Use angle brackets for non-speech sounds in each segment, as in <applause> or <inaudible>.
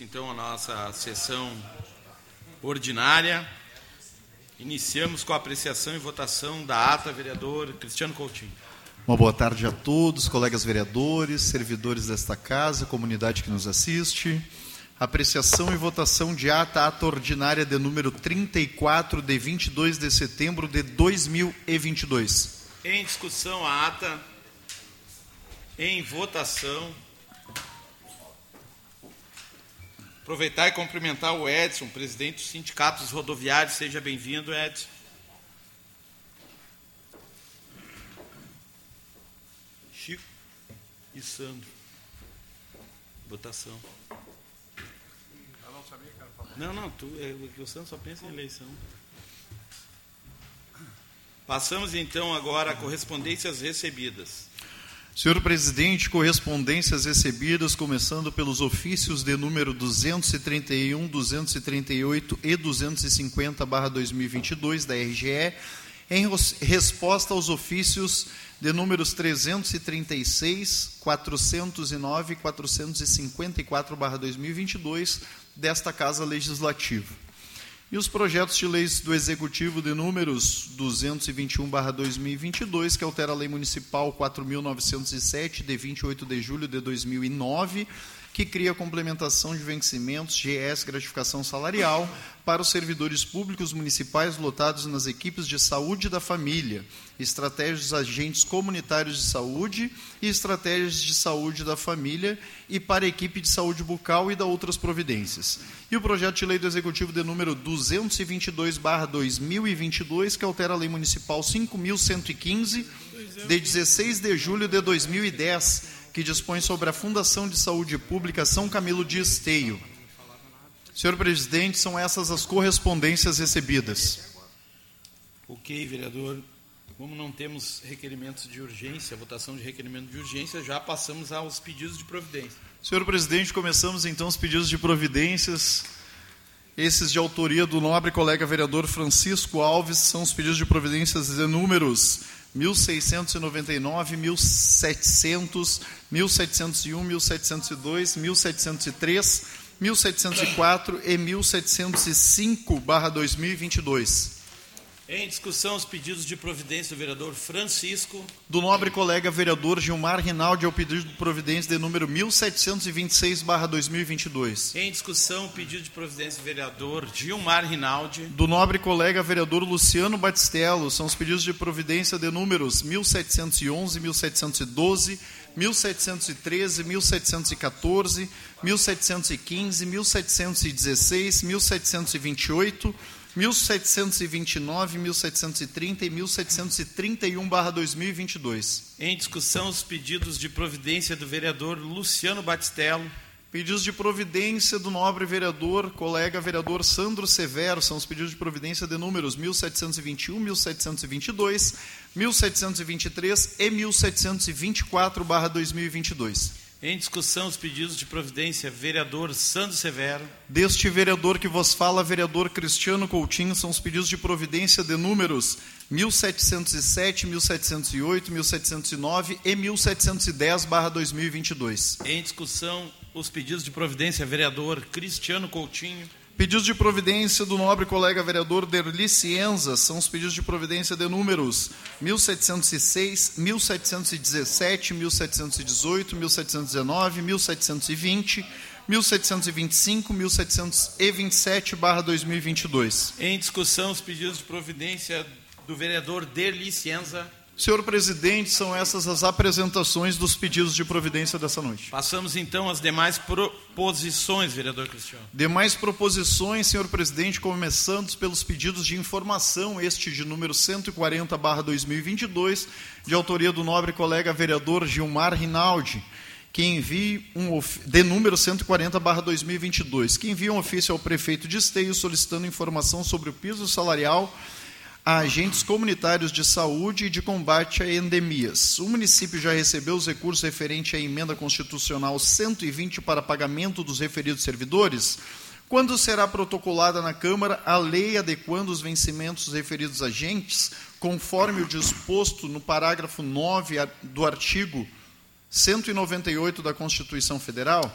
Então, a nossa sessão ordinária. Iniciamos com a apreciação e votação da ata, vereador Cristiano Coutinho. Uma boa tarde a todos, colegas vereadores, servidores desta casa, comunidade que nos assiste. Apreciação e votação de ata, ata ordinária de número 34, de 22 de setembro de 2022. Em discussão, a ata. Em votação. Aproveitar e cumprimentar o Edson, presidente dos sindicatos rodoviários. Seja bem-vindo, Edson. Chico e Sandro. Votação. Não, não, tu, é, o Sandro só pensa em eleição. Passamos então agora a correspondências recebidas. Senhor presidente, correspondências recebidas, começando pelos ofícios de número 231, 238 e 250/2022 da RGE, em resposta aos ofícios de números 336, 409 e 454/2022 desta Casa Legislativa. E os projetos de leis do Executivo de números 221/2022, que altera a Lei Municipal 4907 de 28 de julho de 2009, que cria complementação de vencimentos, GS, gratificação salarial, para os servidores públicos municipais lotados nas equipes de saúde da família, estratégias dos agentes comunitários de saúde e estratégias de saúde da família e para a equipe de saúde bucal e da outras providências. E o projeto de lei do Executivo de número 222/2022, que altera a Lei Municipal 5115 de 16 de julho de 2010, que dispõe sobre a Fundação de Saúde Pública São Camilo de Esteio. Senhor presidente, são essas as correspondências recebidas. Ok, vereador. Como não temos requerimentos de urgência, votação de requerimento de urgência, já passamos aos pedidos de providência. Senhor presidente, começamos então os pedidos de providências. Esses de autoria do nobre colega vereador Francisco Alves são os pedidos de providências de números 1699, 1700, 1701, 1702, 1703, 1704 e 1705/2022. Em discussão, os pedidos de providência do vereador Francisco. Do nobre colega vereador Gilmar Rinaldi, ao pedido de providência de número 1726-2022. Em discussão, o pedido de providência do vereador Gilmar Rinaldi. Do nobre colega vereador Luciano Batistello, são os pedidos de providência de números 1711, 1712, 1713, 1714, 1715, 1716, 1728. 1729, 1730 e 1731/2022. Em discussão os pedidos de providência do vereador Luciano Batistello. Pedidos de providência do nobre vereador, colega vereador Sandro Severo, são os pedidos de providência de números 1721, 1722, 1723 e 1724/2022. Em discussão, os pedidos de providência, vereador Sandro Severo. Deste vereador que vos fala, vereador Cristiano Coutinho, são os pedidos de providência de números 1707, 1708, 1709 e 1710/2022. Em discussão, os pedidos de providência, vereador Cristiano Coutinho. Pedidos de providência do nobre colega vereador Derli Cienza são os pedidos de providência de números 1706, 1717, 1718, 1719, 1720, 1725, 1727 2022. Em discussão os pedidos de providência do vereador Derli Cienza. Senhor presidente, são essas as apresentações dos pedidos de providência dessa noite. Passamos então às demais proposições, vereador Cristiano. Demais proposições, senhor presidente, começando pelos pedidos de informação, este de número 140/2022, de autoria do nobre colega vereador Gilmar Rinaldi, que envie um de número 140/2022, que envia um ofício ao prefeito de Esteio solicitando informação sobre o piso salarial a agentes comunitários de saúde e de combate a endemias. O município já recebeu os recursos referentes à emenda constitucional 120 para pagamento dos referidos servidores? Quando será protocolada na Câmara a lei adequando os vencimentos dos referidos agentes, conforme o disposto no parágrafo 9 do artigo 198 da Constituição Federal?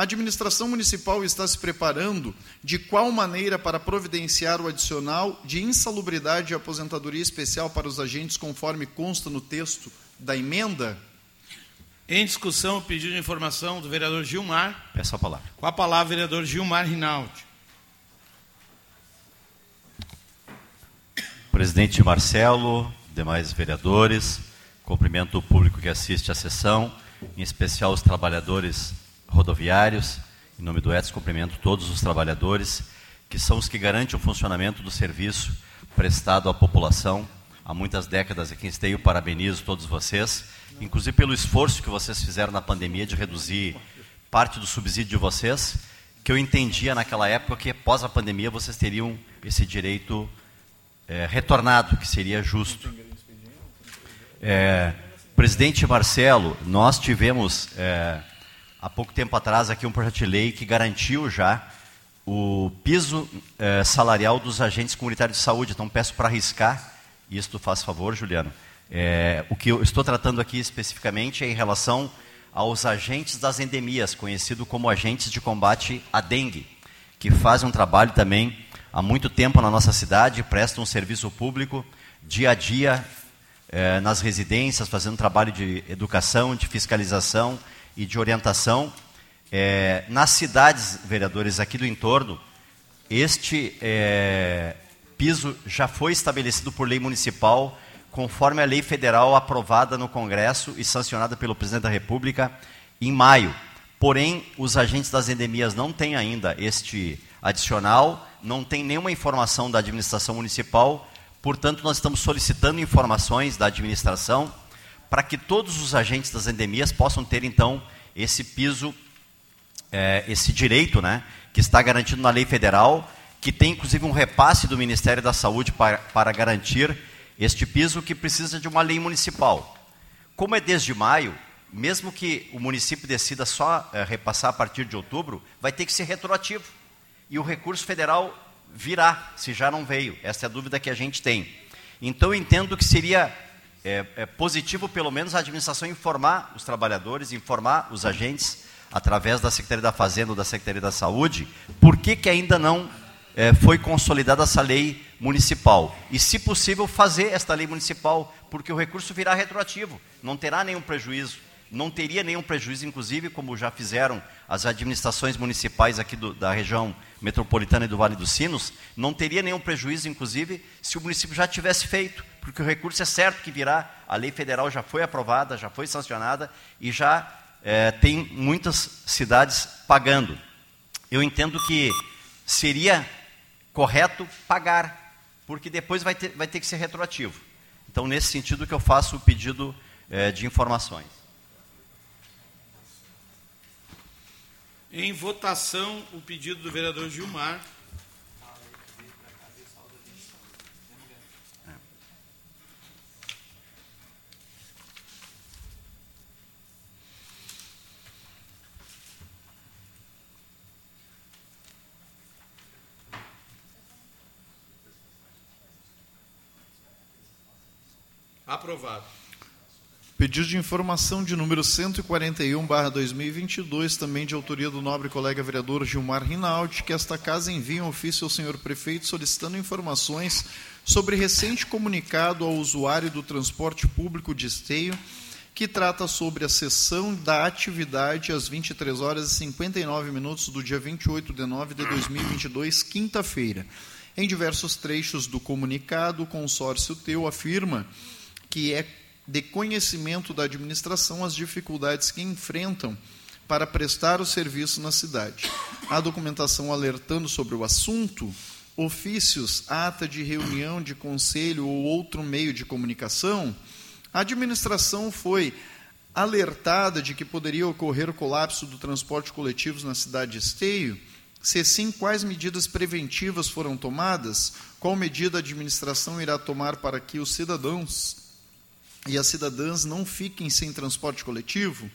A administração municipal está se preparando de qual maneira para providenciar o adicional de insalubridade e aposentadoria especial para os agentes, conforme consta no texto da emenda? Em discussão, o pedido de informação do vereador Gilmar. Peço a palavra. Com a palavra, vereador Gilmar Rinaldi. Presidente Marcelo, demais vereadores, cumprimento o público que assiste à sessão, em especial os trabalhadores rodoviários. Em nome do ETS, cumprimento todos os trabalhadores, que são os que garantem o funcionamento do serviço prestado à população há muitas décadas aqui em Esteio. Parabenizo todos vocês, inclusive pelo esforço que vocês fizeram na pandemia de reduzir parte do subsídio de vocês, que eu entendia naquela época que após a pandemia vocês teriam esse direito é, retornado, que seria justo. É, presidente Marcelo, nós tivemos é, há pouco tempo atrás aqui um projeto de lei que garantiu já o piso eh, salarial dos agentes comunitários de saúde. Então peço para arriscar, isso faz favor, Juliano. É, o que eu estou tratando aqui especificamente é em relação aos agentes das endemias, conhecido como agentes de combate à dengue, que fazem um trabalho também há muito tempo na nossa cidade, prestam um serviço público dia a dia eh, nas residências, fazendo trabalho de educação, de fiscalização e de orientação. É, nas cidades, vereadores, aqui do entorno, este é, piso já foi estabelecido por lei municipal, conforme a lei federal aprovada no Congresso e sancionada pelo presidente da República em maio. Porém, os agentes das endemias não têm ainda este adicional, não tem nenhuma informação da administração municipal, portanto, nós estamos solicitando informações da administração para que todos os agentes das endemias possam ter, então, esse piso, é, esse direito, né, que está garantido na lei federal, que tem, inclusive, um repasse do Ministério da Saúde para, para garantir este piso, que precisa de uma lei municipal. Como é desde maio, mesmo que o município decida só é, repassar a partir de outubro, vai ter que ser retroativo. E o recurso federal virá, se já não veio. Essa é a dúvida que a gente tem. Então, entendo que seria é, é positivo, pelo menos, a administração informar os trabalhadores, informar os agentes, através da Secretaria da Fazenda ou da Secretaria da Saúde, por que, que ainda não é, foi consolidada essa lei municipal. E, se possível, fazer esta lei municipal, porque o recurso virá retroativo, não terá nenhum prejuízo. Não teria nenhum prejuízo, inclusive, como já fizeram as administrações municipais aqui do, da região metropolitana e do Vale dos Sinos, não teria nenhum prejuízo, inclusive, se o município já tivesse feito porque o recurso é certo que virá, a lei federal já foi aprovada, já foi sancionada e já é, tem muitas cidades pagando. Eu entendo que seria correto pagar, porque depois vai ter, vai ter que ser retroativo. Então, nesse sentido que eu faço o pedido é, de informações. Em votação, o pedido do vereador Gilmar. Aprovado. Pedido de informação de número 141, barra 2022, também de autoria do nobre colega vereador Gilmar Rinaldi, que esta casa envia um ofício ao senhor prefeito solicitando informações sobre recente comunicado ao usuário do transporte público de esteio, que trata sobre a sessão da atividade às 23 horas e 59 minutos do dia 28 de nove de 2022, quinta-feira. Em diversos trechos do comunicado, o consórcio Teu afirma que é de conhecimento da administração as dificuldades que enfrentam para prestar o serviço na cidade. A documentação alertando sobre o assunto, ofícios, ata de reunião de conselho ou outro meio de comunicação, a administração foi alertada de que poderia ocorrer o colapso do transporte coletivo na cidade de Esteio. Se sim, quais medidas preventivas foram tomadas? Qual medida a administração irá tomar para que os cidadãos e as cidadãs não fiquem sem transporte coletivo?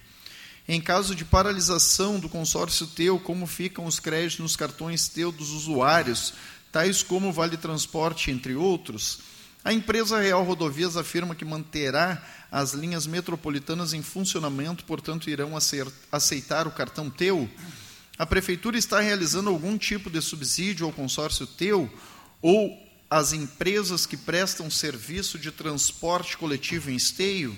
Em caso de paralisação do consórcio teu, como ficam os créditos nos cartões teu dos usuários, tais como Vale Transporte, entre outros? A empresa Real Rodovias afirma que manterá as linhas metropolitanas em funcionamento, portanto, irão aceitar o cartão teu. A prefeitura está realizando algum tipo de subsídio ao consórcio teu ou às empresas que prestam serviço de transporte coletivo em esteio?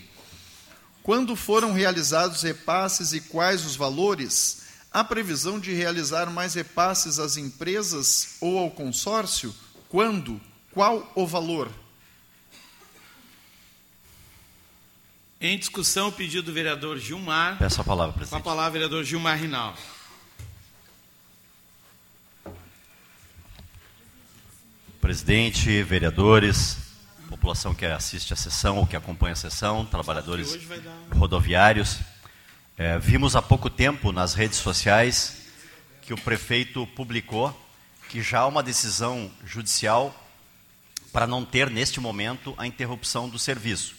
Quando foram realizados repasses e quais os valores? Há previsão de realizar mais repasses às empresas ou ao consórcio? Quando? Qual o valor? Em discussão, o pedido do vereador Gilmar. Peço a palavra, Com a presidente. palavra, vereador Gilmar Rinaldi. Presidente, vereadores, população que assiste a sessão ou que acompanha a sessão, trabalhadores rodoviários. É, vimos há pouco tempo nas redes sociais que o prefeito publicou que já há uma decisão judicial para não ter, neste momento, a interrupção do serviço.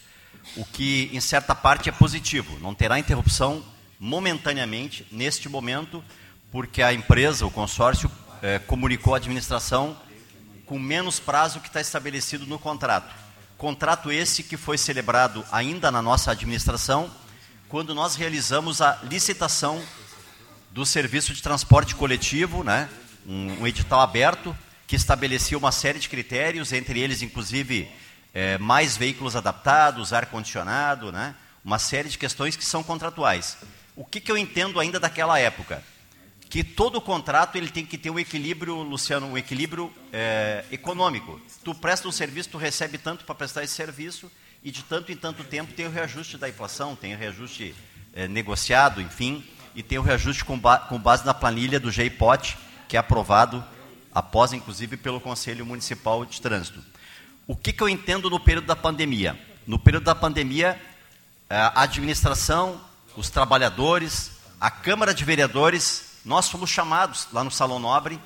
O que, em certa parte, é positivo. Não terá interrupção momentaneamente, neste momento, porque a empresa, o consórcio, eh, comunicou à administração com menos prazo que está estabelecido no contrato. Contrato esse que foi celebrado ainda na nossa administração, quando nós realizamos a licitação do serviço de transporte coletivo, né? um, um edital aberto que estabelecia uma série de critérios, entre eles, inclusive, eh, mais veículos adaptados, ar-condicionado, né? uma série de questões que são contratuais. O que, que eu entendo ainda daquela época? Que todo contrato ele tem que ter um equilíbrio, Luciano, um equilíbrio eh, econômico. Tu presta um serviço, tu recebe tanto para prestar esse serviço, e de tanto em tanto tempo tem o reajuste da inflação, tem o reajuste eh, negociado, enfim, e tem o reajuste com, ba com base na planilha do GIPOT, que é aprovado após, inclusive, pelo Conselho Municipal de Trânsito. O que, que eu entendo no período da pandemia? No período da pandemia, eh, a administração, os trabalhadores, a Câmara de Vereadores, nós fomos chamados lá no Salão Nobre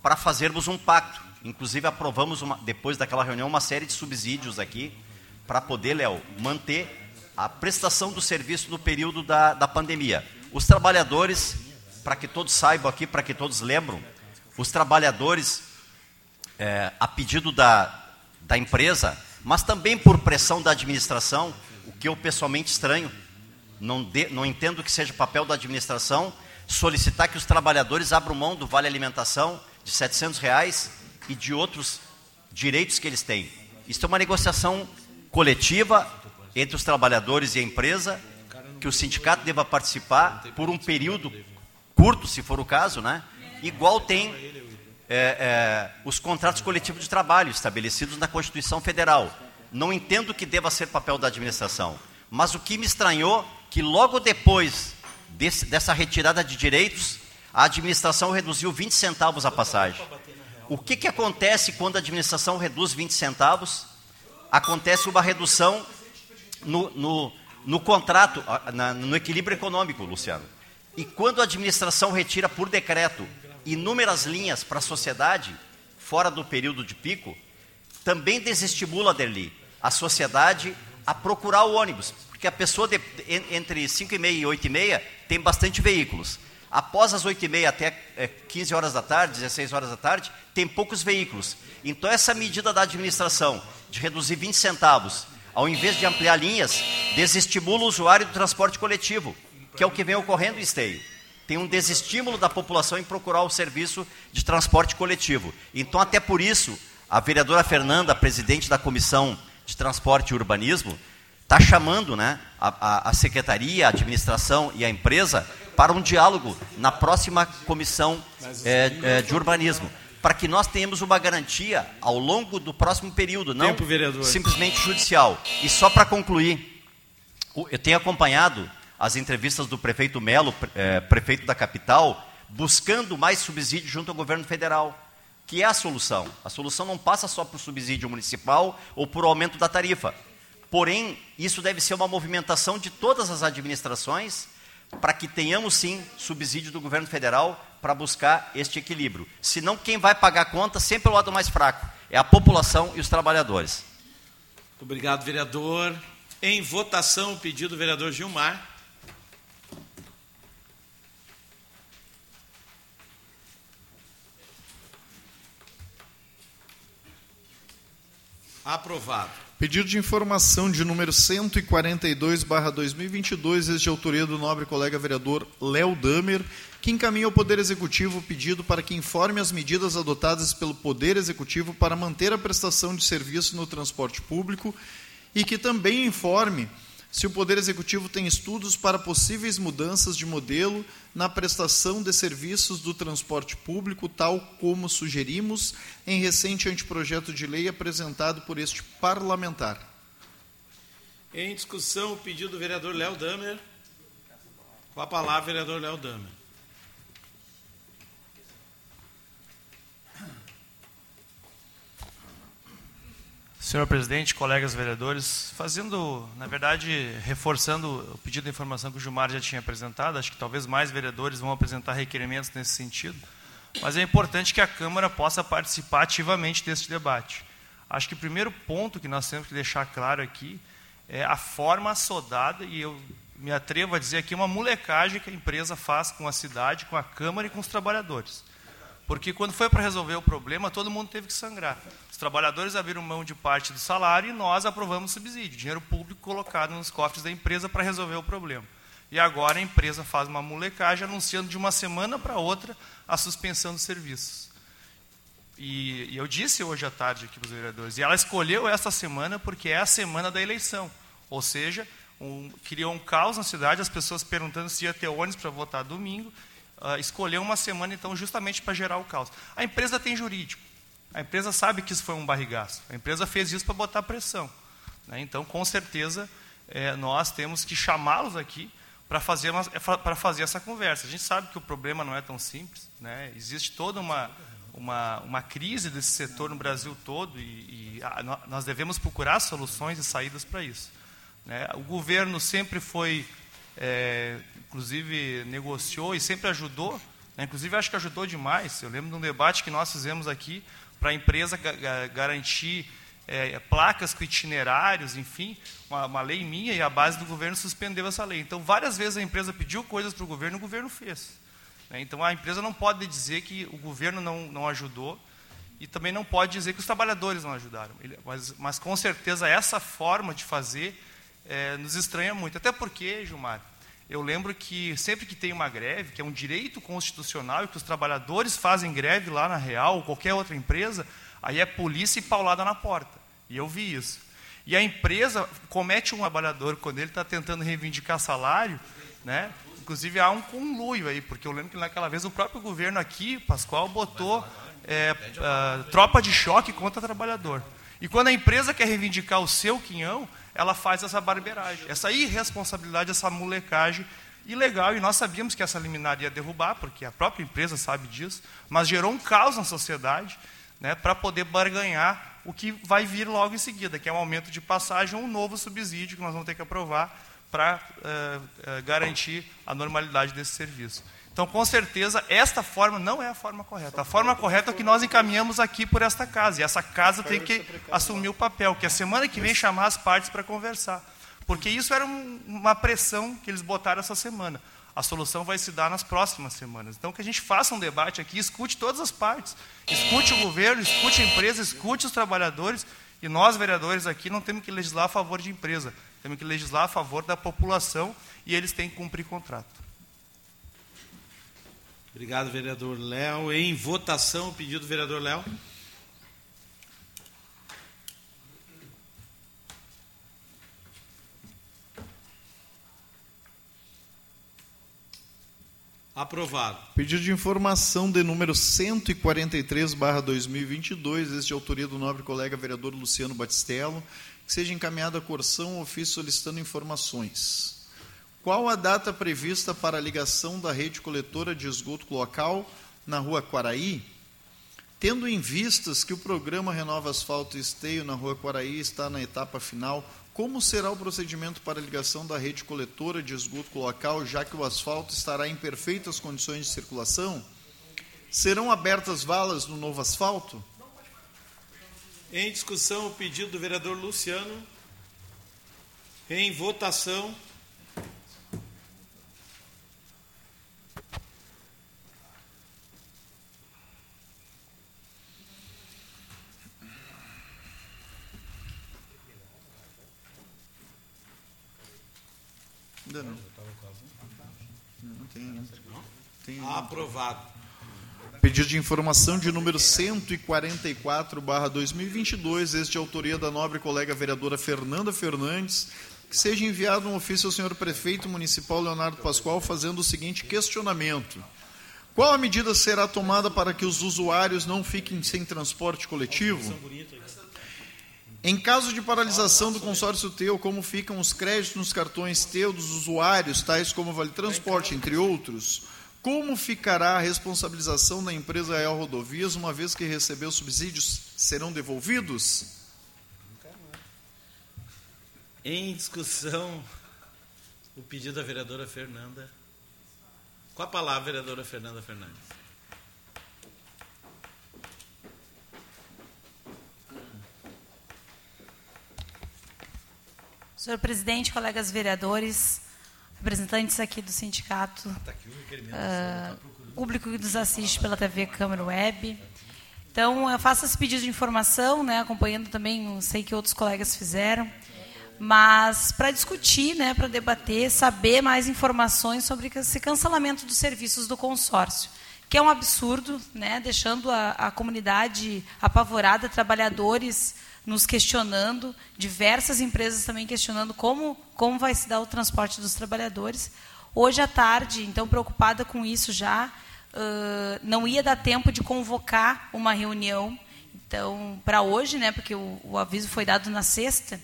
para fazermos um pacto. Inclusive, aprovamos, uma, depois daquela reunião, uma série de subsídios aqui para poder, Léo, manter a prestação do serviço no período da, da pandemia. Os trabalhadores, para que todos saibam aqui, para que todos lembram, os trabalhadores, é, a pedido da, da empresa, mas também por pressão da administração, o que eu pessoalmente estranho, não, de, não entendo que seja papel da administração solicitar que os trabalhadores abram mão do vale alimentação de 700 reais e de outros direitos que eles têm. Isso é uma negociação coletiva entre os trabalhadores e a empresa, que o sindicato deva participar por um período curto, se for o caso, né? Igual tem é, é, os contratos coletivos de trabalho estabelecidos na Constituição Federal. Não entendo que deva ser papel da administração, mas o que me estranhou que logo depois desse, dessa retirada de direitos, a administração reduziu 20 centavos a passagem. O que, que acontece quando a administração reduz 20 centavos? Acontece uma redução no, no, no contrato, na, no equilíbrio econômico, Luciano. E quando a administração retira por decreto inúmeras linhas para a sociedade, fora do período de pico, também desestimula, Derli, a sociedade a procurar o ônibus. Porque a pessoa de, entre 5 e meia e 8 e meia tem bastante veículos. Após as 8 e meia até é, 15 horas da tarde, 16 horas da tarde, tem poucos veículos. Então essa medida da administração de reduzir 20 centavos, ao invés de ampliar linhas, desestimula o usuário do transporte coletivo, que é o que vem ocorrendo em Esteio. Tem um desestímulo da população em procurar o serviço de transporte coletivo. Então, até por isso, a vereadora Fernanda, presidente da Comissão de Transporte e Urbanismo, está chamando né, a, a, secretaria, a administração e a empresa para um diálogo na próxima comissão é, é, de urbanismo, para que nós tenhamos uma garantia ao longo do próximo período, não Tempo, simplesmente judicial. E só para concluir, eu tenho acompanhado as entrevistas do prefeito Melo, é, prefeito da capital, buscando mais subsídio junto ao governo federal, que é a solução. A solução não passa só por subsídio municipal ou por aumento da tarifa. Porém, isso deve ser uma movimentação de todas as administrações para que tenhamos sim subsídio do governo federal para buscar este equilíbrio. Senão, quem vai pagar a conta sempre é o lado mais fraco, é a população e os trabalhadores. Muito obrigado, vereador. Em votação, o pedido do vereador Gilmar. Aprovado. Pedido de informação de número 142, barra 2022, este de autoria do nobre colega vereador Léo Damer, que encaminha ao Poder Executivo o pedido para que informe as medidas adotadas pelo Poder Executivo para manter a prestação de serviço no transporte público e que também informe se o Poder Executivo tem estudos para possíveis mudanças de modelo na prestação de serviços do transporte público, tal como sugerimos em recente anteprojeto de lei apresentado por este parlamentar. Em discussão, o pedido do vereador Léo Damer. Com a palavra, vereador Léo Damer. Senhor presidente, colegas vereadores, fazendo, na verdade, reforçando o pedido de informação que o Gilmar já tinha apresentado, acho que talvez mais vereadores vão apresentar requerimentos nesse sentido, mas é importante que a Câmara possa participar ativamente deste debate. Acho que o primeiro ponto que nós temos que deixar claro aqui é a forma assodada, e eu me atrevo a dizer aqui, uma molecagem que a empresa faz com a cidade, com a Câmara e com os trabalhadores. Porque quando foi para resolver o problema, todo mundo teve que sangrar. Os trabalhadores abriram mão de parte do salário e nós aprovamos o subsídio, dinheiro público colocado nos cofres da empresa para resolver o problema. E agora a empresa faz uma molecagem anunciando de uma semana para outra a suspensão dos serviços. E, e eu disse hoje à tarde aqui para os vereadores, e ela escolheu essa semana porque é a semana da eleição. Ou seja, um, criou um caos na cidade, as pessoas perguntando se ia ter ônibus para votar domingo, uh, escolheu uma semana, então, justamente para gerar o caos. A empresa tem jurídico. A empresa sabe que isso foi um barrigaço. A empresa fez isso para botar pressão. Né? Então, com certeza, é, nós temos que chamá-los aqui para fazer, uma, é, fazer essa conversa. A gente sabe que o problema não é tão simples. Né? Existe toda uma, uma, uma crise desse setor no Brasil todo e, e a, nós devemos procurar soluções e saídas para isso. Né? O governo sempre foi é, inclusive negociou e sempre ajudou, né? inclusive acho que ajudou demais. Eu lembro de um debate que nós fizemos aqui para a empresa garantir é, placas com itinerários, enfim, uma, uma, lei minha e a base do governo suspendeu essa lei. Então, várias vezes a empresa pediu coisas para o governo e o governo fez. Né? Então, a empresa não pode dizer que o governo não, não ajudou e também não pode dizer que os trabalhadores não ajudaram. Mas, mas com certeza, essa forma de fazer é, nos estranha muito. Até porque, Gilmar, eu lembro que sempre que tem uma greve, que é um direito constitucional, e que os trabalhadores fazem greve lá na Real, ou qualquer outra empresa, aí é polícia e paulada na porta. E eu vi isso. E a empresa comete um trabalhador quando ele está tentando reivindicar salário, né? Inclusive há um conluio aí, porque eu lembro que naquela vez o próprio governo aqui, Pascoal, botou é, uh, tropa de choque contra trabalhador. E quando a empresa quer reivindicar o seu quinhão, ela faz essa barbeiragem, essa irresponsabilidade, essa molecagem ilegal. E nós sabíamos que essa liminar ia derrubar, porque a própria empresa sabe disso, mas gerou um caos na sociedade né, para poder barganhar o que vai vir logo em seguida, que é um aumento de passagem ou um novo subsídio que nós vamos ter que aprovar para uh, uh, garantir a normalidade desse serviço. Então, com certeza, esta forma não é a forma correta. A forma correta é o que nós encaminhamos aqui por esta casa. E essa casa tem que assumir o papel, que a semana que vem chamar as partes para conversar. Porque isso era um, uma pressão que eles botaram essa semana. A solução vai se dar nas próximas semanas. Então, que a gente faça um debate aqui, escute todas as partes. Escute o governo, escute a empresa, escute os trabalhadores. E nós, vereadores aqui, não temos que legislar a favor de empresa. Temos que legislar a favor da população e eles têm que cumprir contrato. Obrigado, vereador Léo. Em votação, o pedido do vereador Léo. Aprovado. Pedido de informação de número 143, barra 2022, este de autoria do nobre colega vereador Luciano Batistello, que seja encaminhado à Corção ofício solicitando informações. Qual a data prevista para a ligação da rede coletora de esgoto local na rua Quaraí? Tendo em vistas que o programa Renova Asfalto e Esteio na rua Quaraí está na etapa final, como será o procedimento para a ligação da rede coletora de esgoto local, já que o asfalto estará em perfeitas condições de circulação? Serão abertas valas no novo asfalto? Em discussão, o pedido do vereador Luciano. Em votação. Ainda não. Não tem. tem Aprovado. Pedido de informação de número 144/2022, este de autoria da nobre colega vereadora Fernanda Fernandes, que seja enviado um ofício ao senhor prefeito municipal Leonardo Pascoal fazendo o seguinte questionamento: Qual a medida será tomada para que os usuários não fiquem sem transporte coletivo? Em caso de paralisação do consórcio Teu, como ficam os créditos nos cartões Teu dos usuários, tais como Vale Transporte, entre outros? Como ficará a responsabilização da empresa Real Rodovias, uma vez que recebeu subsídios, serão devolvidos? Em discussão, o pedido da vereadora Fernanda. Com a palavra, vereadora Fernanda Fernandes. Senhor presidente, colegas vereadores, representantes aqui do sindicato, uh, público que nos assiste pela TV Câmara Web. Então, eu faço esse pedido de informação, né, acompanhando também, sei que outros colegas fizeram, mas para discutir, né, para debater, saber mais informações sobre esse cancelamento dos serviços do consórcio, que é um absurdo, né, deixando a, a comunidade apavorada, trabalhadores nos questionando, diversas empresas também questionando como, como vai se dar o transporte dos trabalhadores. Hoje à tarde, então, preocupada com isso já, uh, não ia dar tempo de convocar uma reunião, então, para hoje, né, porque o, o, aviso foi dado na sexta.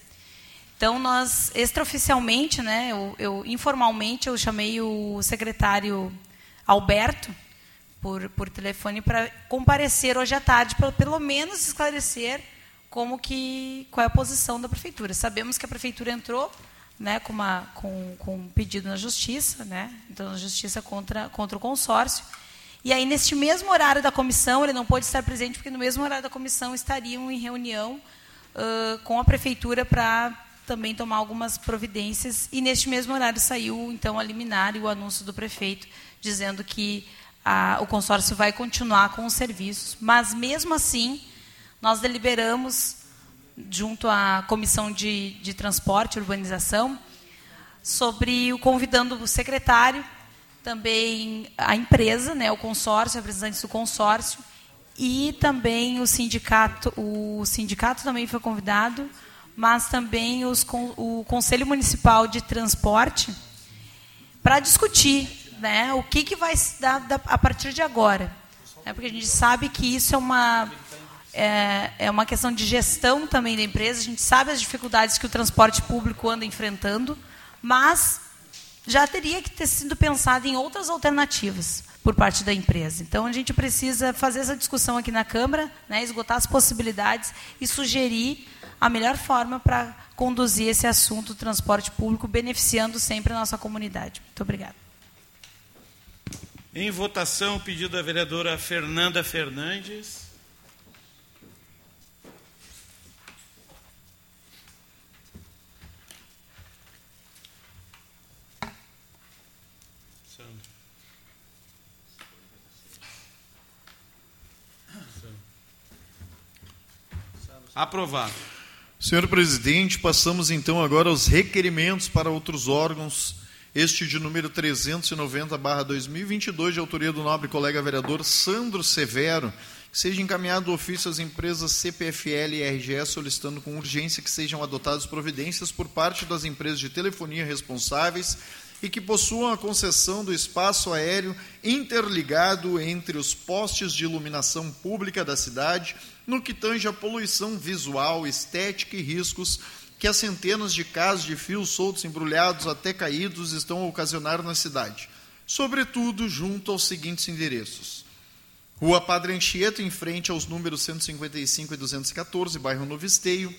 Então, nós, extraoficialmente, né, eu, eu informalmente, eu chamei o secretário Alberto, por, por telefone, para comparecer hoje à tarde, para pelo menos esclarecer como que qual é a posição da prefeitura. Sabemos que a prefeitura entrou, né, com uma com, com um pedido na justiça, né, então na justiça contra contra o consórcio. E aí neste mesmo horário da comissão ele não pôde estar presente porque no mesmo horário da comissão estariam em reunião uh, com a prefeitura para também tomar algumas providências e neste mesmo horário saiu então a liminar e o anúncio do prefeito dizendo que a, o consórcio vai continuar com os serviços, mas mesmo assim nós deliberamos, junto à Comissão de, de Transporte e Urbanização, sobre o convidando o secretário, também a empresa, né, o consórcio, representantes do consórcio, e também o sindicato, o sindicato também foi convidado, mas também os, o Conselho Municipal de Transporte, para discutir né, o que, que vai se dar a partir de agora. É, porque a gente sabe que isso é uma é, é uma questão de gestão também da empresa. A gente sabe as dificuldades que o transporte público anda enfrentando, mas já teria que ter sido pensado em outras alternativas por parte da empresa. Então, a gente precisa fazer essa discussão aqui na Câmara, né, esgotar as possibilidades e sugerir a melhor forma para conduzir esse assunto do transporte público, beneficiando sempre a nossa comunidade. Muito obrigada. Em votação, o pedido da vereadora Fernanda Fernandes. Aprovado. Senhor presidente, passamos então agora aos requerimentos para outros órgãos. Este de número 390/2022, de autoria do nobre colega vereador Sandro Severo, que seja encaminhado ofício às empresas CPFL e RGE solicitando com urgência que sejam adotadas providências por parte das empresas de telefonia responsáveis e que possuam a concessão do espaço aéreo interligado entre os postes de iluminação pública da cidade no que tange a poluição visual, estética e riscos que as centenas de casos de fios soltos, embrulhados até caídos estão a ocasionar na cidade, sobretudo junto aos seguintes endereços. Rua Padre Anchieta, em frente aos números 155 e 214, bairro Novo Esteio.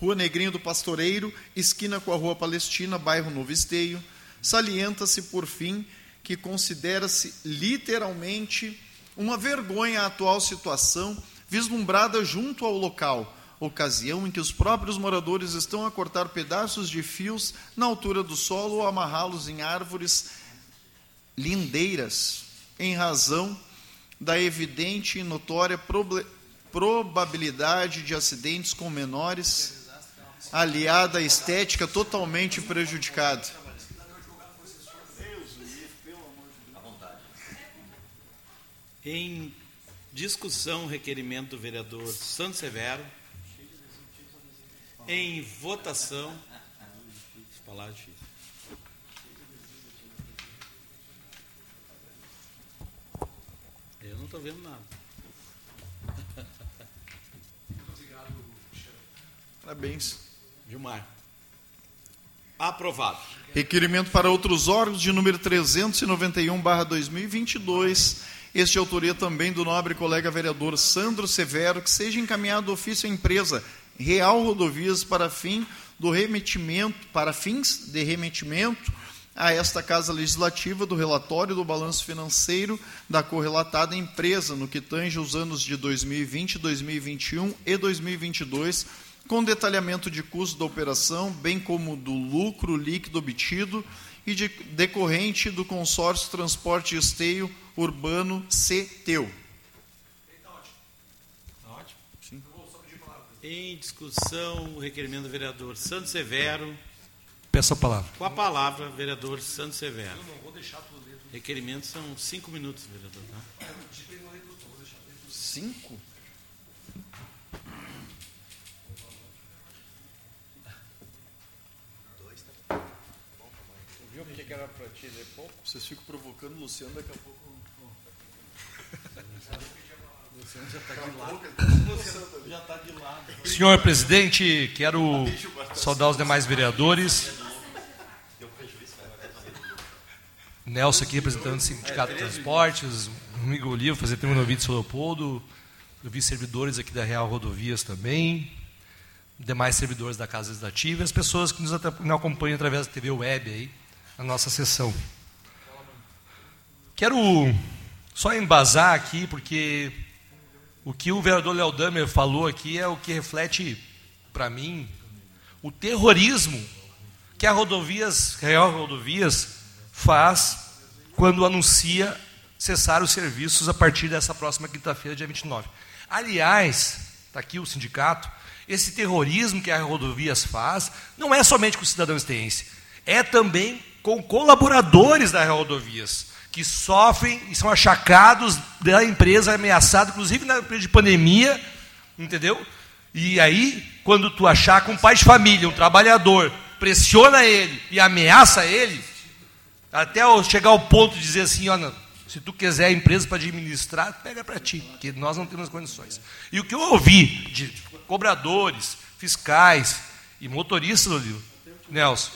Rua Negrinho do Pastoreiro, esquina com a Rua Palestina, bairro Novo Esteio. Salienta-se, por fim, que considera-se literalmente uma vergonha a atual situação vislumbrada junto ao local, ocasião em que os próprios moradores estão a cortar pedaços de fios na altura do solo ou amarrá-los em árvores lindeiras, em razão da evidente e notória probabilidade de acidentes com menores, aliada à estética totalmente prejudicada. Em discussão, requerimento do vereador Santo Severo. Em votação. É Eu não estou vendo nada. Parabéns. Gilmar. Aprovado. Requerimento para outros órgãos de número 391/2022. Este é autoria também do nobre colega vereador Sandro Severo, que seja encaminhado ofício à empresa Real Rodovias para fim do remetimento, para fins de remetimento a esta Casa Legislativa do relatório do balanço financeiro da correlatada empresa no que tange os anos de 2020, 2021 e 2022 com detalhamento de custo da operação, bem como do lucro líquido obtido e de, decorrente do consórcio Transporte e Esteio Urbano CTEU. Sim. Em discussão, o requerimento do vereador Santos Severo. Peço a palavra. Com a palavra, vereador Santos Severo. Eu não vou deixar tudo ler. Requerimento são cinco minutos, vereador. Tá? Cinco? Que era para ti de pouco? Vocês ficam provocando o Luciano, daqui a pouco. Luciano já está de lado. já está de lado. Senhor presidente, quero saudar os demais vereadores. Nelson aqui representando o Sindicato de Transportes, amigo Olivo, fazer termo no vídeo Leopoldo, eu vi servidores aqui da Real Rodovias também, demais servidores da Casa Legislativa, as pessoas que nos acompanham através da TV Web aí a nossa sessão. Quero só embasar aqui, porque o que o vereador Léo falou aqui é o que reflete, para mim, o terrorismo que a Rodovias, Real Rodovias faz quando anuncia cessar os serviços a partir dessa próxima quinta-feira, dia 29. Aliás, está aqui o sindicato, esse terrorismo que a Rodovias faz não é somente com o cidadão esteense, é também com colaboradores da rodovias, que sofrem e são achacados da empresa ameaçada, inclusive na período de pandemia, entendeu? E aí, quando tu achaca um pai de família, um trabalhador, pressiona ele e ameaça ele, até chegar ao ponto de dizer assim, olha, se tu quiser a empresa para administrar, pega para ti, porque nós não temos condições. E o que eu ouvi de cobradores, fiscais e motoristas, Nelson,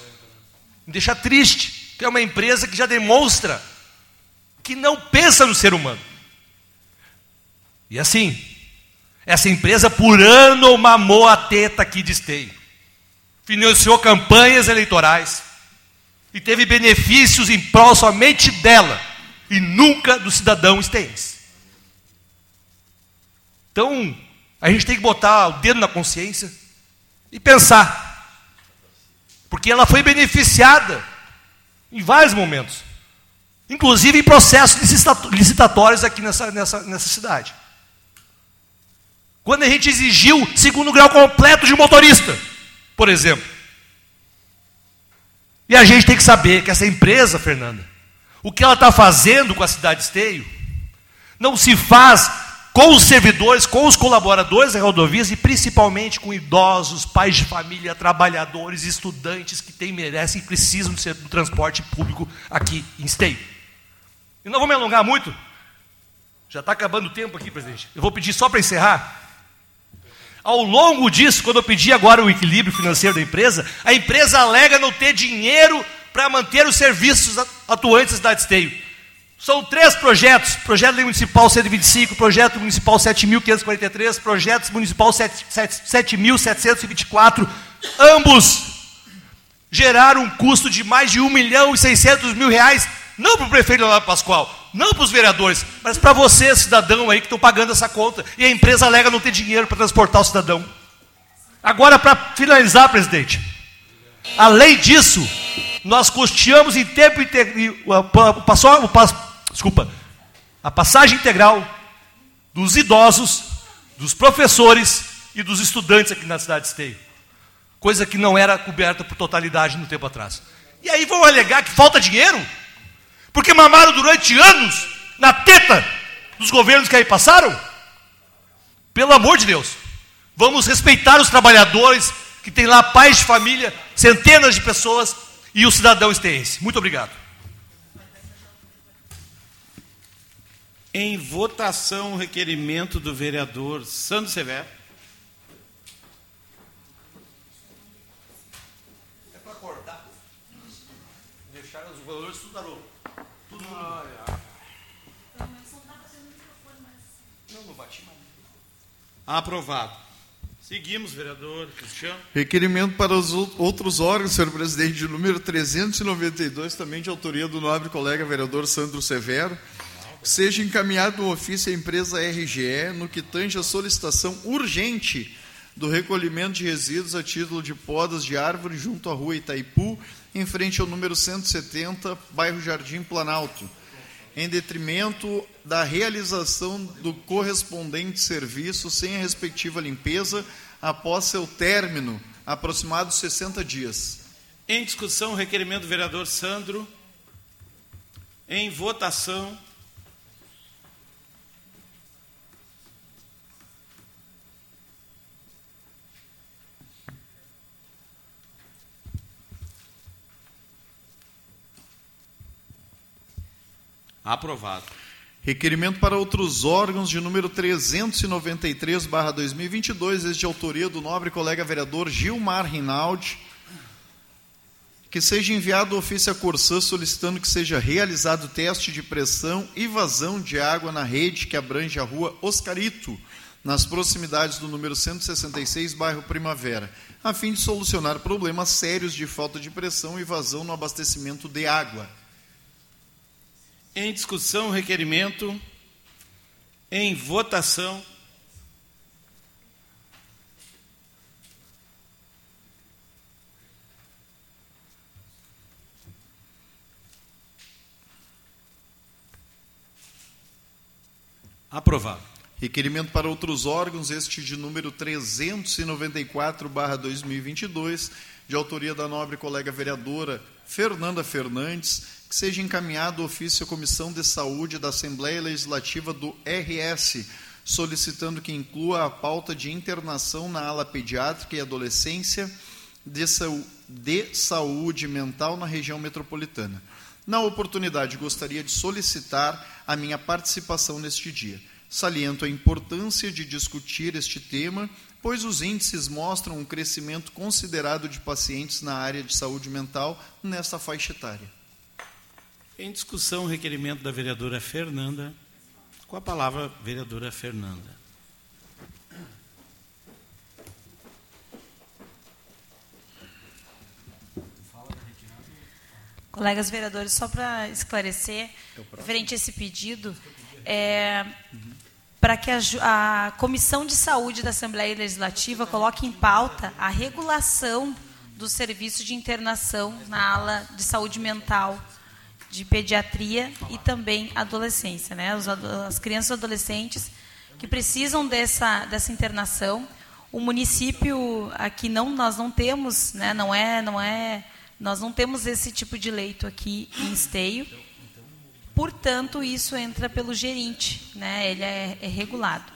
me deixa triste, que é uma empresa que já demonstra que não pensa no ser humano. E assim, essa empresa por ano mamou a teta aqui de esteio, financiou campanhas eleitorais e teve benefícios em prol somente dela e nunca do cidadão esteense. Então, a gente tem que botar o dedo na consciência e pensar porque ela foi beneficiada em vários momentos, inclusive em processos licitatórios aqui nessa, nessa, nessa cidade. Quando a gente exigiu segundo grau completo de motorista, por exemplo. E a gente tem que saber que essa empresa, Fernanda, o que ela está fazendo com a cidade de Esteio, não se faz com os servidores, com os colaboradores da rodovias e principalmente com idosos, pais de família, trabalhadores, estudantes que têm, merecem e precisam do transporte público aqui em Esteio. E não vou me alongar muito, já está acabando o tempo aqui, presidente. Eu vou pedir só para encerrar. Ao longo disso, quando eu pedi agora o equilíbrio financeiro da empresa, a empresa alega não ter dinheiro para manter os serviços atuantes da Esteio. São três projetos: projeto municipal 125, projeto municipal 7.543, projeto municipal 7.724. Ambos geraram um custo de mais de 1 milhão e 600 mil reais, não para o prefeito Leonardo Pascoal, não para os vereadores, mas para você, cidadão aí que estão pagando essa conta. E a empresa alega não ter dinheiro para transportar o cidadão. Agora, para finalizar, presidente, além disso, nós custeamos em tempo integral, passou, desculpa, a passagem integral dos idosos, dos professores e dos estudantes aqui na cidade de Esteio. Coisa que não era coberta por totalidade no tempo atrás. E aí vão alegar que falta dinheiro? Porque mamaram durante anos na teta dos governos que aí passaram? Pelo amor de Deus. Vamos respeitar os trabalhadores que tem lá pais de família, centenas de pessoas e o cidadão esteense. Muito obrigado. Em votação, o requerimento do vereador Sandro Severo. É para acordar. Deixar os valores tudo Tudo Não, não bati mais. Aprovado. Seguimos, vereador Cristiano. Requerimento para os outros órgãos, senhor presidente, de número 392, também de autoria do nobre colega vereador Sandro Severo. Seja encaminhado um ofício à empresa RGE no que tange a solicitação urgente do recolhimento de resíduos a título de podas de árvore junto à rua Itaipu, em frente ao número 170, bairro Jardim Planalto em detrimento da realização do correspondente serviço sem a respectiva limpeza após seu término, aproximados 60 dias. Em discussão, o requerimento do vereador Sandro. Em votação. Aprovado. Requerimento para outros órgãos de número 393, barra 2022, este de autoria do nobre colega vereador Gilmar Rinaldi, que seja enviado ofício à Corsã solicitando que seja realizado teste de pressão e vazão de água na rede que abrange a rua Oscarito, nas proximidades do número 166, bairro Primavera, a fim de solucionar problemas sérios de falta de pressão e vazão no abastecimento de água. Em discussão, requerimento. Em votação. Aprovado. Requerimento para outros órgãos, este de número 394/2022, de autoria da nobre colega vereadora Fernanda Fernandes, que seja encaminhado ofício à Comissão de Saúde da Assembleia Legislativa do RS, solicitando que inclua a pauta de internação na ala pediátrica e adolescência de, de saúde mental na região metropolitana. Na oportunidade, gostaria de solicitar a minha participação neste dia. Saliento a importância de discutir este tema, pois os índices mostram um crescimento considerado de pacientes na área de saúde mental nesta faixa etária. Em discussão, o requerimento da vereadora Fernanda. Com a palavra, vereadora Fernanda. Colegas vereadores, só para esclarecer, referente a esse pedido, é, para que a, a Comissão de Saúde da Assembleia Legislativa coloque em pauta a regulação do serviço de internação na ala de saúde mental de pediatria e também adolescência, né? As, as crianças e adolescentes que precisam dessa, dessa internação. O município aqui não, nós não temos, né? Não é, não é, nós não temos esse tipo de leito aqui em Esteio. Portanto, isso entra pelo gerente, né? Ele é, é regulado.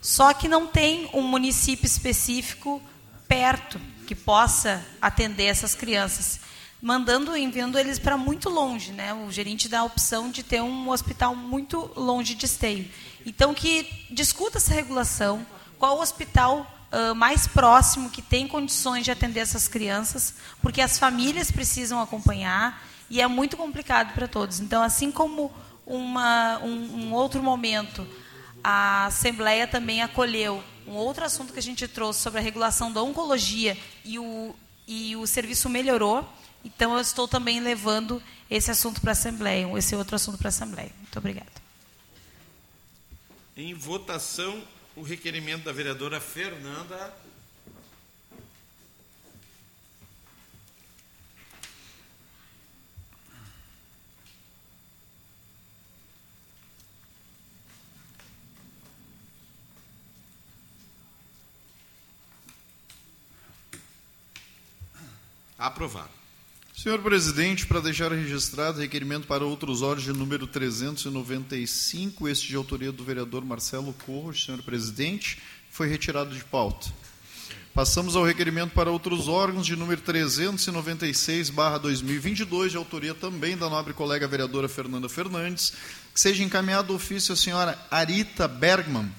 Só que não tem um município específico perto que possa atender essas crianças mandando, enviando eles para muito longe, né? O gerente dá a opção de ter um hospital muito longe de esteio. Então que discuta essa regulação, qual o hospital uh, mais próximo que tem condições de atender essas crianças, porque as famílias precisam acompanhar e é muito complicado para todos. Então, assim como uma, um, um outro momento, a Assembleia também acolheu um outro assunto que a gente trouxe sobre a regulação da oncologia e o, e o serviço melhorou. Então, eu estou também levando esse assunto para a Assembleia, esse outro assunto para a Assembleia. Muito obrigada. Em votação, o requerimento da vereadora Fernanda. Aprovado. Senhor presidente, para deixar registrado requerimento para outros órgãos de número 395, este de autoria do vereador Marcelo Corros, senhor presidente, foi retirado de pauta. Passamos ao requerimento para outros órgãos de número 396/2022, de autoria também da nobre colega vereadora Fernanda Fernandes, que seja encaminhado ofício à senhora Arita Bergman,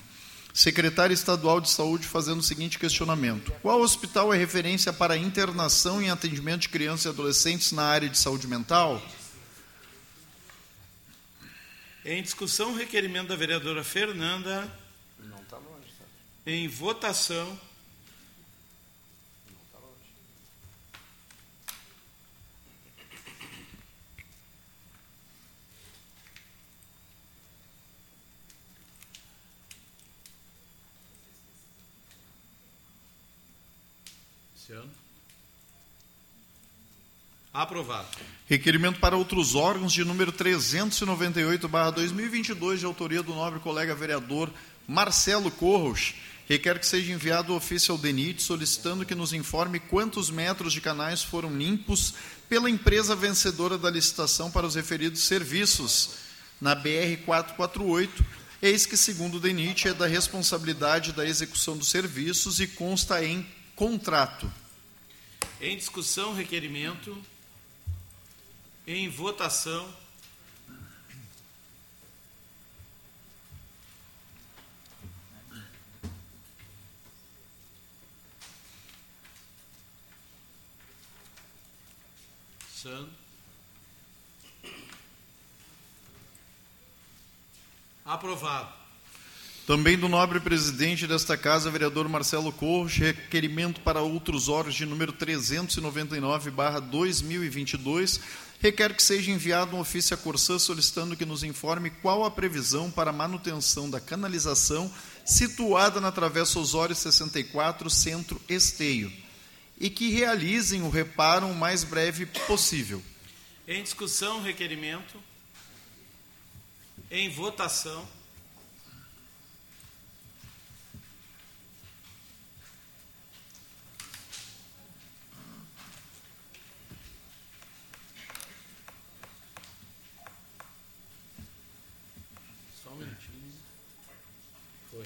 secretária estadual de saúde, fazendo o seguinte questionamento: Qual hospital é referência para internação e atendimento de crianças e adolescentes na área de saúde mental? Em discussão, o requerimento da vereadora Fernanda. Em votação. Aprovado. Requerimento para outros órgãos de número 398/2022, de autoria do nobre colega vereador Marcelo Corros. Requer que seja enviado o ofício ao DENIT solicitando que nos informe quantos metros de canais foram limpos pela empresa vencedora da licitação para os referidos serviços na BR 448. Eis que, segundo o DENIT, é da responsabilidade da execução dos serviços e consta em contrato. Em discussão, requerimento. Em votação. Aprovado. Também do nobre presidente desta casa, vereador Marcelo Corros, requerimento para outros órgãos de número 399/2022, requer que seja enviado um ofício à Corsã solicitando que nos informe qual a previsão para manutenção da canalização situada na Travessa Osório 64, Centro Esteio, e que realizem o reparo o mais breve possível. Em discussão, requerimento. Em votação. Só um minutinho. Foi.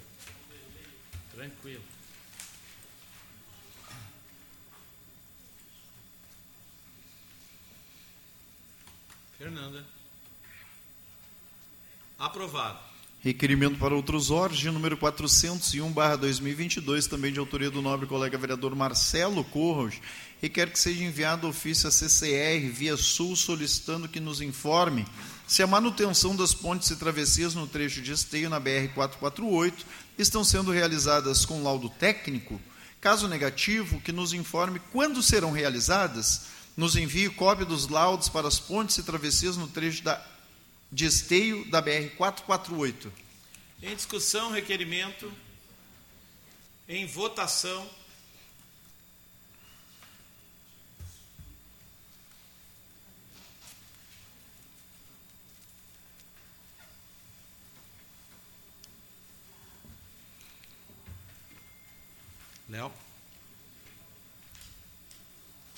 Tranquilo. Fernanda. Aprovado. Requerimento para outros órgãos de número 401/2022, também de autoria do nobre colega vereador Marcelo Corros, requer que seja enviado ofício à CCR via Sul solicitando que nos informe se a manutenção das pontes e travessias no trecho de esteio na BR 448 estão sendo realizadas com laudo técnico. Caso negativo, que nos informe quando serão realizadas, nos envie cópia dos laudos para as pontes e travessias no trecho da de esteio da BR 448. Em discussão, requerimento. Em votação. Léo.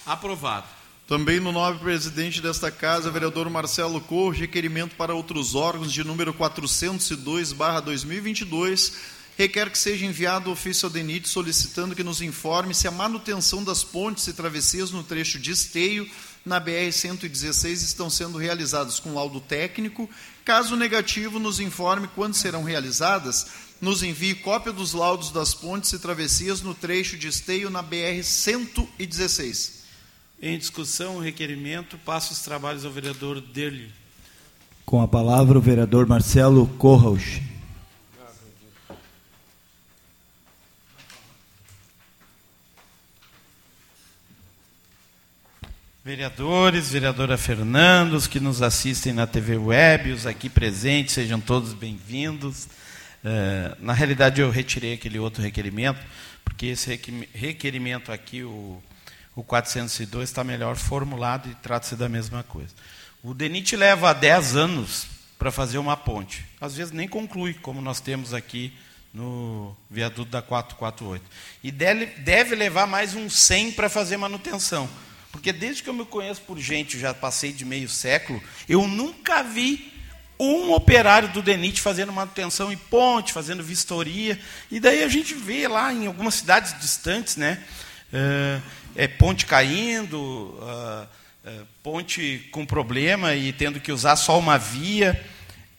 Aprovado. Também no nobre presidente desta casa, vereador Marcelo Corro, requerimento para outros órgãos de número 402/2022, requer que seja enviado ofício ao DENIT solicitando que nos informe se a manutenção das pontes e travessias no trecho de esteio na BR 116 estão sendo realizadas com laudo técnico. Caso negativo, nos informe quando serão realizadas. Nos envie cópia dos laudos das pontes e travessias no trecho de esteio na BR 116. Em discussão, o requerimento. Passa os trabalhos ao vereador Derli. Com a palavra o vereador Marcelo Corros. Vereadores, vereadora Fernando, os que nos assistem na TV Web, os aqui presentes, sejam todos bem-vindos. Uh, na realidade, eu retirei aquele outro requerimento, porque esse requerimento aqui, o, o 402, está melhor formulado e trata-se da mesma coisa. O DENIT leva 10 anos para fazer uma ponte. Às vezes nem conclui, como nós temos aqui no viaduto da 448. E deve, levar mais uns 100 para fazer manutenção. Porque desde que eu me conheço por gente, já passei de meio século, eu nunca vi um operário do DENIT fazendo manutenção em ponte, fazendo vistoria. E daí a gente vê lá em algumas cidades distantes, né? É, é ponte caindo, uh, ponte com problema e tendo que usar só uma via.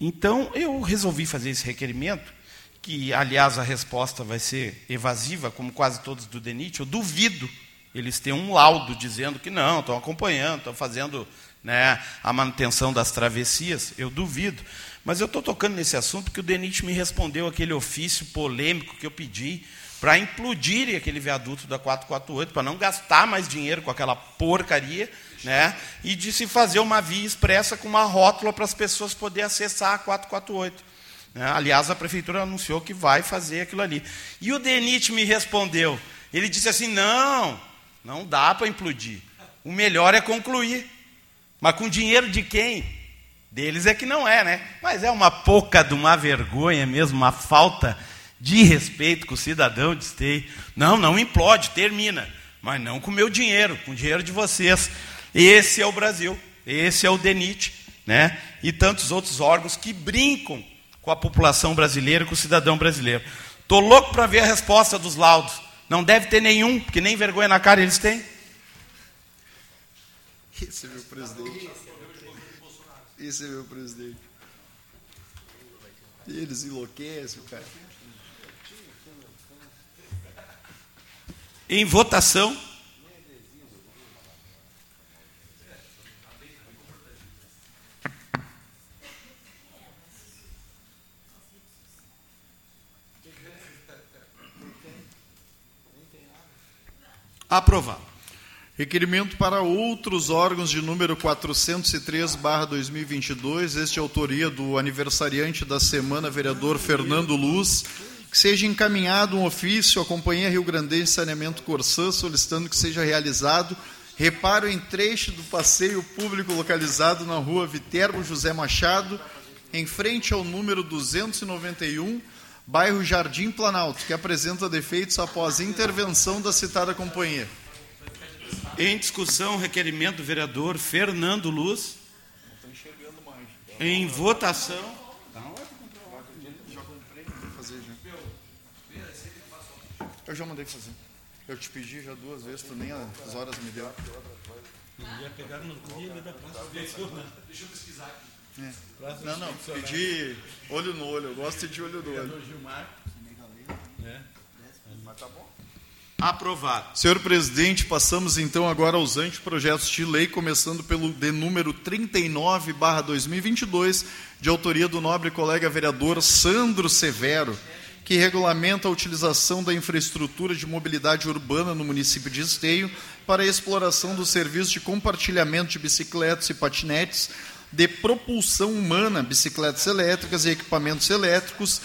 Então eu resolvi fazer esse requerimento, que aliás a resposta vai ser evasiva, como quase todos do DENIT. Eu duvido eles têm um laudo dizendo que não, estão acompanhando, estão fazendo né, a manutenção das travessias, eu duvido. Mas eu estou tocando nesse assunto porque o DENIT me respondeu aquele ofício polêmico que eu pedi para implodir aquele viaduto da 448, para não gastar mais dinheiro com aquela porcaria, né, e de se fazer uma via expressa com uma rótula para as pessoas poderem acessar a 448. Né. Aliás, a prefeitura anunciou que vai fazer aquilo ali. E o DENIT me respondeu, ele disse assim, não, não dá para implodir. O melhor é concluir. Mas com dinheiro de quem? Deles é que não é, né? Mas é uma pouca de uma vergonha mesmo, uma falta de respeito com o cidadão de esteio. Não, não implode, termina. Mas não com o meu dinheiro, com o dinheiro de vocês. Esse é o Brasil, esse é o DENIT, né? E tantos outros órgãos que brincam com a população brasileira, com o cidadão brasileiro. Estou louco para ver a resposta dos laudos. Não deve ter nenhum, porque nem vergonha na cara eles têm. Esse é meu presidente. Esse é meu presidente. Eles enlouquecem, cara. Em votação. Aprovado. Requerimento para outros órgãos de número 403/2022, este é autoria do aniversariante da semana, vereador Fernando Luz, que seja encaminhado um ofício à Companhia Rio Grande de Saneamento Corsã solicitando que seja realizado reparo em trecho do passeio público localizado na Rua Viterbo José Machado, em frente ao número 291 bairro Jardim Planalto, que apresenta defeitos após intervenção da citada companhia. Em discussão, requerimento do vereador Fernando Luz. Em votação. Já comprei, vou fazer já. Eu já mandei fazer. Eu te pedi já duas vezes, tu nem as horas me deu. Ia pegar no dia da Deixa eu pesquisar aqui. É. Não, não, pedir olho no olho, eu gosto de olho no olho. Gilmar. É. Mas tá bom. Aprovado. Senhor presidente, passamos então agora aos anteprojetos de lei, começando pelo de número 39/2022, de autoria do nobre colega vereador Sandro Severo, que regulamenta a utilização da infraestrutura de mobilidade urbana no município de Esteio para a exploração do serviço de compartilhamento de bicicletas e patinetes de propulsão humana, bicicletas elétricas e equipamentos elétricos,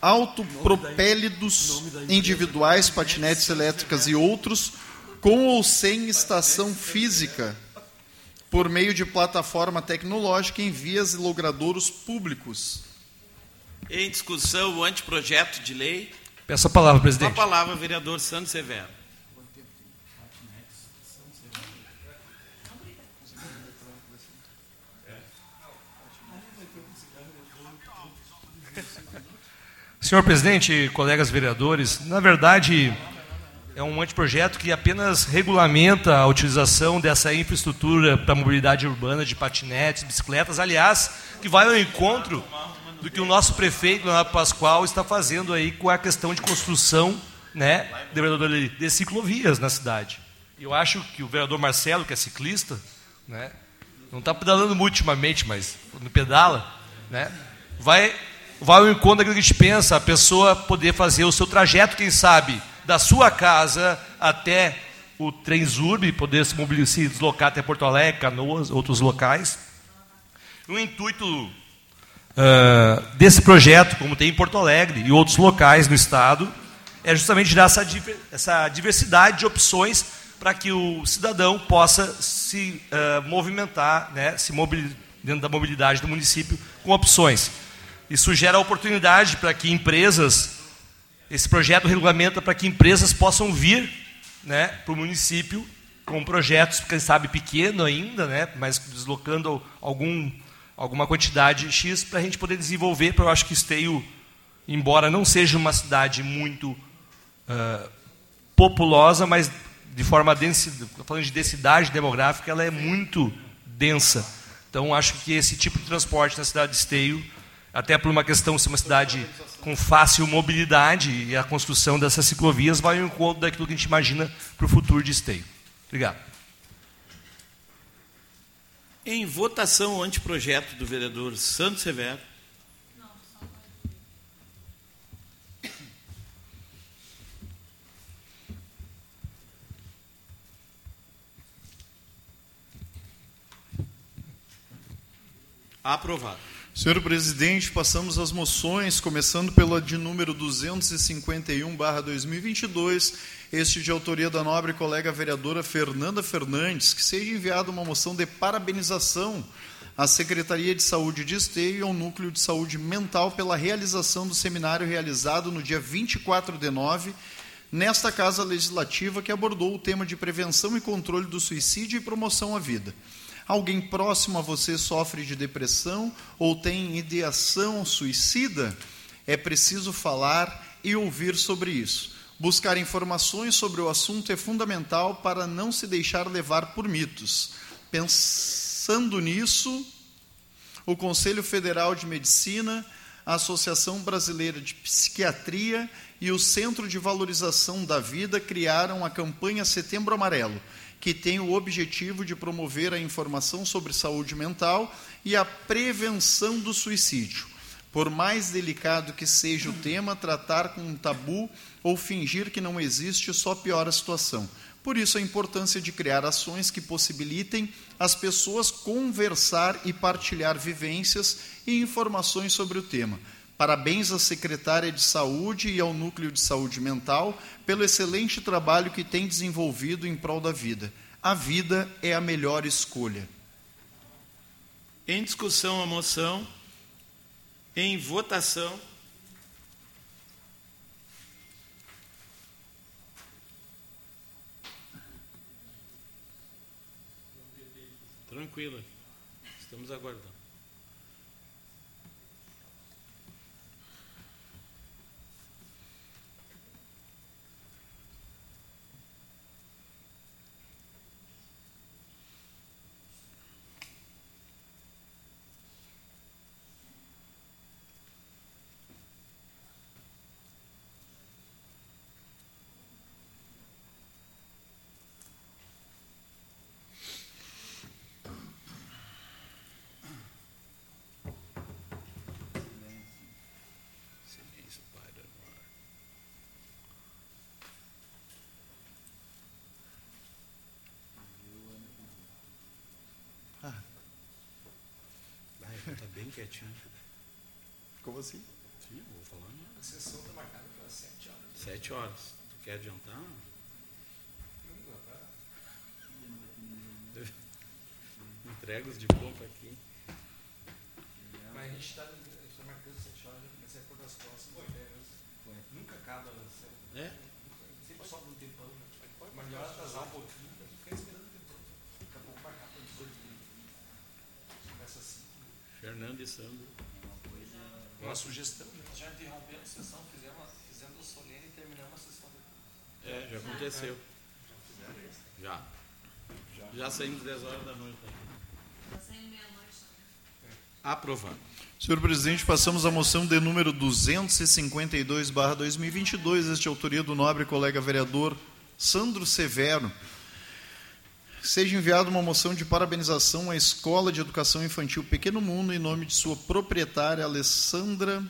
autopropélidos individuais, patinetes elétricas e outros, com ou sem estação física, por meio de plataforma tecnológica em vias e logradouros públicos. Em discussão, o anteprojeto de lei. Peço a palavra, presidente. Com a palavra, vereador Santos Severo. Senhor presidente, colegas vereadores, na verdade é um anteprojeto que apenas regulamenta a utilização dessa infraestrutura para mobilidade urbana de patinetes, bicicletas, aliás, que vai ao encontro do que o nosso prefeito, Leonardo Pascoal, está fazendo aí com a questão de construção né, de, de ciclovias na cidade. Eu acho que o vereador Marcelo, que é ciclista, né, não está pedalando muito ultimamente, mas no pedala, né, vai vai ao encontro daquilo que a gente pensa, a pessoa poder fazer o seu trajeto, quem sabe, da sua casa até o Transurb, poder se, mobilizar, se deslocar até Porto Alegre, Canoas, outros locais. O intuito uh, desse projeto, como tem em Porto Alegre e outros locais no estado, é justamente gerar essa, essa diversidade de opções para que o cidadão possa se uh, movimentar, né, se dentro da mobilidade do município com opções. Isso gera oportunidade para que empresas, esse projeto regulamenta para que empresas possam vir né, para o município com projetos, quem sabe pequeno ainda, né, mas deslocando algum, alguma quantidade X para a gente poder desenvolver, porque eu acho que Esteio, embora não seja uma cidade muito uh, populosa, mas de forma densa, falando de densidade demográfica, ela é muito densa. Então, acho que esse tipo de transporte na cidade de Esteio, até por uma questão de ser uma cidade com fácil mobilidade e a construção dessas ciclovias, vai ao encontro daquilo que a gente imagina para o futuro de Esteio. Obrigado. Em votação o anteprojeto do vereador Santos Severo. Aprovado. Senhor presidente, passamos às moções, começando pela de número 251/2022, este de autoria da nobre colega vereadora Fernanda Fernandes, que seja enviada uma moção de parabenização à Secretaria de Saúde de Esteio e ao Núcleo de Saúde Mental pela realização do seminário realizado no dia 24 de nove nesta Casa Legislativa que abordou o tema de prevenção e controle do suicídio e promoção à vida. Alguém próximo a você sofre de depressão ou tem ideação suicida? É preciso falar e ouvir sobre isso. Buscar informações sobre o assunto é fundamental para não se deixar levar por mitos. Pensando nisso, o Conselho Federal de Medicina, a Associação Brasileira de Psiquiatria e o Centro de Valorização da Vida criaram a campanha Setembro Amarelo que tem o objetivo de promover a informação sobre saúde mental e a prevenção do suicídio. Por mais delicado que seja o tema, tratar com um tabu ou fingir que não existe só piora a situação. Por isso, a importância de criar ações que possibilitem as pessoas conversar e partilhar vivências e informações sobre o tema. Parabéns à secretária de Saúde e ao Núcleo de Saúde Mental pelo excelente trabalho que tem desenvolvido em prol da vida. A vida é a melhor escolha. Em discussão a moção, em votação. Tranquila, estamos aguardando. Está bem quietinho. Como assim? Sim, vou falar. A sessão está marcada para 7 horas. 7 horas. Tu quer adiantar? <laughs> Entrega os de pouco aqui. Mas a gente está tá marcando 7 horas, comecei a pôr das próximas ideias. Nunca acaba. É? Sempre sobra um tempão. Né? Mas melhor atrasar um pouquinho, ficar esperando o tempão. Daqui a pouco marcar para 18 minutos. Começa assim. Fernando e Sandro. Uma sugestão. né? Já interrompemos a sessão, fizemos, fizemos o solene e terminamos a sessão depois. É, já aconteceu. Já. Já saímos 10 horas da noite. Aprovado. Senhor presidente, passamos à moção de número 252/2022, este é autoria do nobre colega vereador Sandro Severo. Seja enviada uma moção de parabenização à Escola de Educação Infantil Pequeno Mundo em nome de sua proprietária Alessandra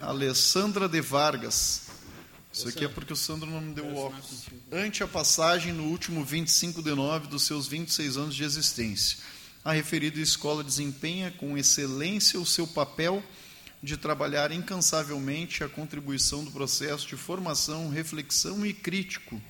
Alessandra de Vargas. Isso aqui é porque o Sandro não me deu o óculos. Ante a passagem no último 25 de nove dos seus 26 anos de existência. A referida escola desempenha com excelência o seu papel de trabalhar incansavelmente a contribuição do processo de formação, reflexão e crítico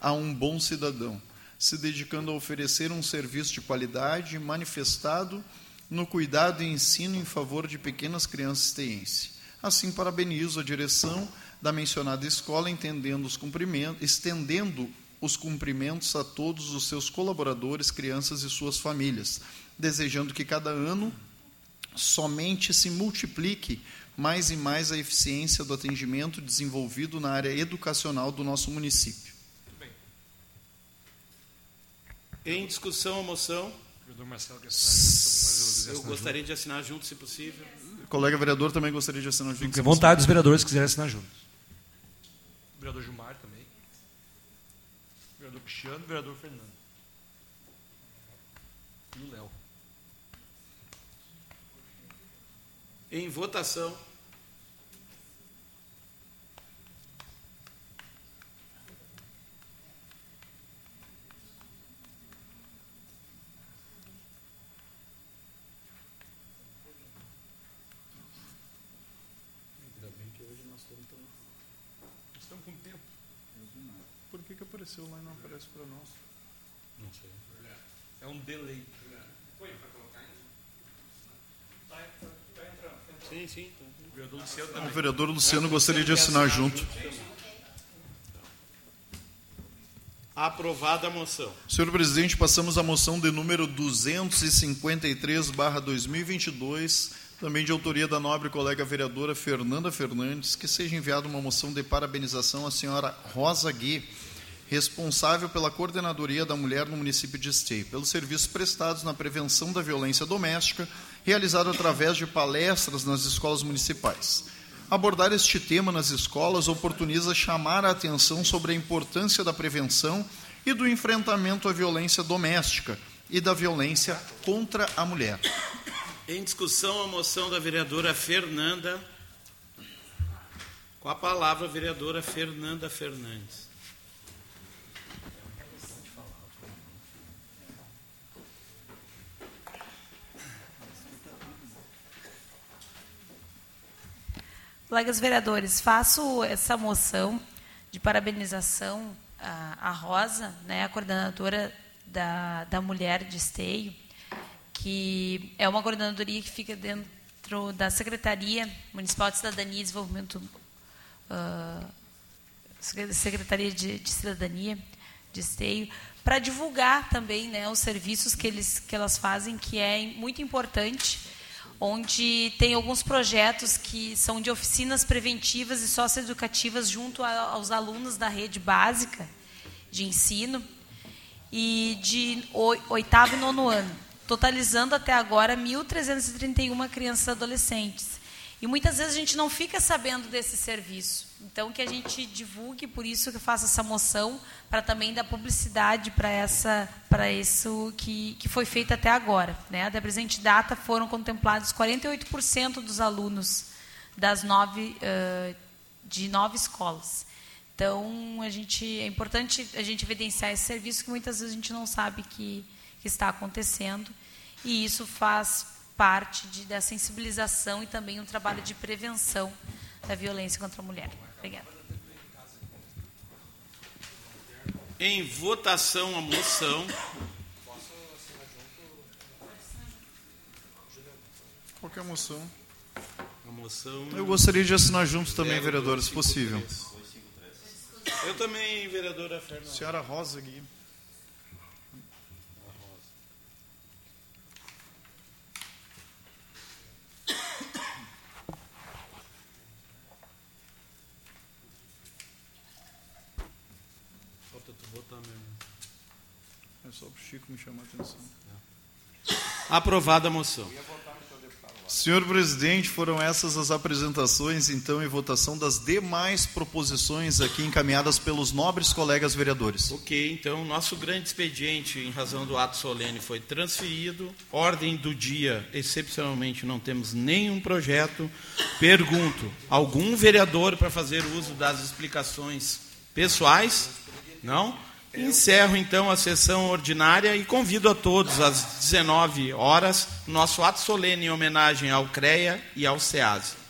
a um bom cidadão, se dedicando a oferecer um serviço de qualidade manifestado no cuidado e ensino em favor de pequenas crianças teense. Assim, parabenizo a direção da mencionada escola, entendendo os cumprimentos, estendendo os cumprimentos a todos os seus colaboradores, crianças e suas famílias, desejando que cada ano somente se multiplique mais e mais a eficiência do atendimento desenvolvido na área educacional do nosso município. Em discussão a moção. Eu gostaria de assinar junto, se possível. O colega vereador também gostaria de assinar junto. Fique à vontade dos vereadores que quiserem assinar junto. O vereador Gilmar também. O vereador Cristiano e o vereador Fernando. E o Léo. Em votação. Estamos com tempo. Apareceu lá e não aparece para nós? Não sei. É um delay. Sim, sim. O vereador Luciano O também. vereador Luciano gostaria de assinar junto. Aprovada a moção. Senhor presidente, passamos à moção de número 253/2022, também de autoria da nobre colega vereadora Fernanda Fernandes, que seja enviada uma moção de parabenização à senhora Rosa Gui, responsável pela coordenadoria da mulher no município de Esteio, pelos serviços prestados na prevenção da violência doméstica, realizado através de palestras nas escolas municipais. Abordar este tema nas escolas oportuniza chamar a atenção sobre a importância da prevenção e do enfrentamento à violência doméstica e da violência contra a mulher. Em discussão a moção da vereadora Fernanda. Com a palavra, a vereadora Fernanda Fernandes. Colegas vereadores, faço essa moção de parabenização à, Rosa, né, a coordenadora da, da Mulher de Esteio, que é uma coordenadoria que fica dentro da Secretaria Municipal de Cidadania e Desenvolvimento, ah, Secretaria de, de Cidadania de Esteio, para divulgar também né, os serviços que, eles, que elas fazem, que é muito importante onde tem alguns projetos que são de oficinas preventivas e socioeducativas junto a, aos alunos da rede básica de ensino e de oi- oitavo e nono ano, totalizando até agora 1.331 crianças e adolescentes. E muitas vezes a gente não fica sabendo desse serviço. Então, que a gente divulgue, por isso que eu faço essa moção, para também dar publicidade para essa para isso que, que foi feito até agora. Né? Até a presente data foram contemplados 48% dos alunos das nove, ãh, de nove escolas. Então, a gente, é importante a gente evidenciar esse serviço que muitas vezes a gente não sabe que, que está acontecendo. E isso faz parte de, da sensibilização e também um trabalho de prevenção da violência contra a mulher. Obrigada. Em votação a moção. Qualquer moção. A moção. Eu gostaria de assinar junto também, vereador, se possível. Eu também, vereadora Fernanda. Senhora Rosa Gui. É só para o Chico me chamar a atenção. Aprovada a moção. Senhor presidente, foram essas as apresentações, então, e votação das demais proposições aqui encaminhadas pelos nobres colegas vereadores. Ok, então nosso grande expediente, em razão do ato solene, foi transferido. Ordem do dia, excepcionalmente, não temos nenhum projeto. Pergunto: algum vereador para fazer uso das explicações pessoais? Não? Encerro então a sessão ordinária e convido a todos às 19 horas, nosso ato solene em homenagem ao CREA e ao SEASE.